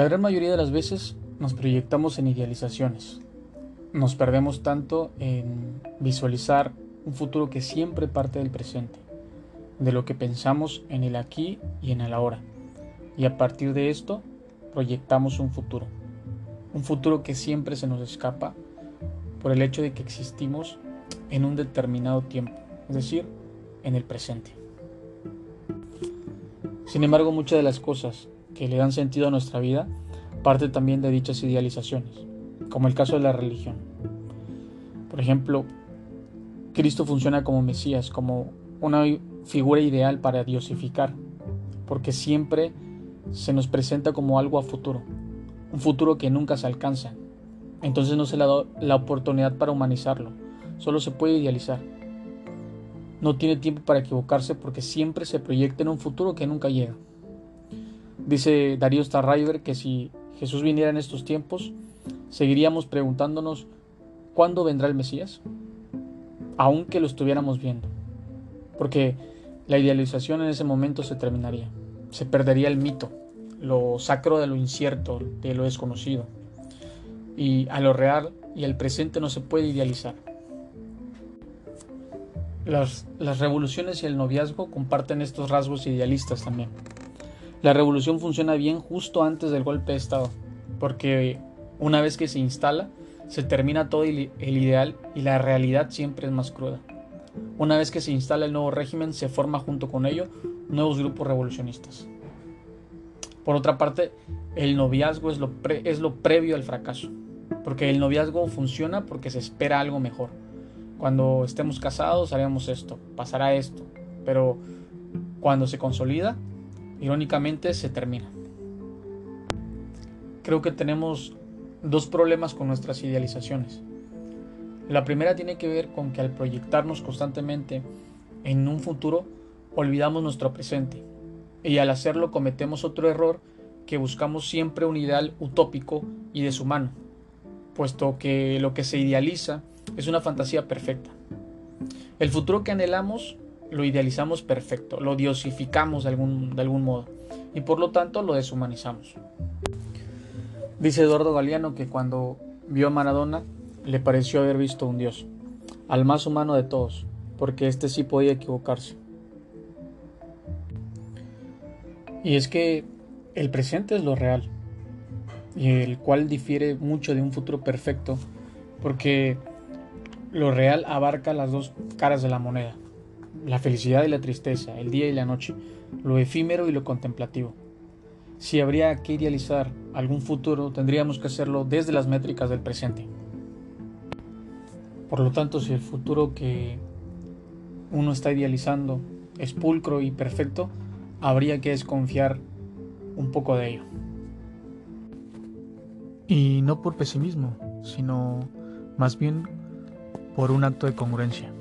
La gran mayoría de las veces nos proyectamos en idealizaciones. Nos perdemos tanto en visualizar un futuro que siempre parte del presente, de lo que pensamos en el aquí y en el ahora. Y a partir de esto proyectamos un futuro. Un futuro que siempre se nos escapa por el hecho de que existimos en un determinado tiempo, es decir, en el presente. Sin embargo, muchas de las cosas que le dan sentido a nuestra vida parte también de dichas idealizaciones, como el caso de la religión. Por ejemplo, Cristo funciona como Mesías, como una figura ideal para diosificar, porque siempre se nos presenta como algo a futuro, un futuro que nunca se alcanza. Entonces no se le da la oportunidad para humanizarlo, solo se puede idealizar. No tiene tiempo para equivocarse porque siempre se proyecta en un futuro que nunca llega. Dice Darío Starriver que si Jesús viniera en estos tiempos, seguiríamos preguntándonos ¿cuándo vendrá el Mesías? Aunque lo estuviéramos viendo. Porque la idealización en ese momento se terminaría. Se perdería el mito, lo sacro de lo incierto, de lo desconocido. Y a lo real y al presente no se puede idealizar. Las, las revoluciones y el noviazgo comparten estos rasgos idealistas también. La revolución funciona bien justo antes del golpe de Estado, porque una vez que se instala, se termina todo el ideal y la realidad siempre es más cruda. Una vez que se instala el nuevo régimen, se forma junto con ello nuevos grupos revolucionistas. Por otra parte, el noviazgo es lo, es lo previo al fracaso, porque el noviazgo funciona porque se espera algo mejor. Cuando estemos casados haremos esto, pasará esto, pero cuando se consolida, irónicamente se termina. Creo que tenemos dos problemas con nuestras idealizaciones. La primera tiene que ver con que al proyectarnos constantemente en un futuro, olvidamos nuestro presente. Y al hacerlo cometemos otro error que buscamos siempre un ideal utópico y deshumano, puesto que lo que se idealiza es una fantasía perfecta. El futuro que anhelamos lo idealizamos perfecto, lo diosificamos de algún, de algún modo y por lo tanto lo deshumanizamos. Dice Eduardo Galeano que cuando vio a Maradona le pareció haber visto un dios, al más humano de todos, porque éste sí podía equivocarse. Y es que el presente es lo real, y el cual difiere mucho de un futuro perfecto, porque lo real abarca las dos caras de la moneda la felicidad y la tristeza, el día y la noche, lo efímero y lo contemplativo. Si habría que idealizar algún futuro, tendríamos que hacerlo desde las métricas del presente. Por lo tanto, si el futuro que uno está idealizando es pulcro y perfecto, habría que desconfiar un poco de ello. Y no por pesimismo, sino más bien por un acto de congruencia.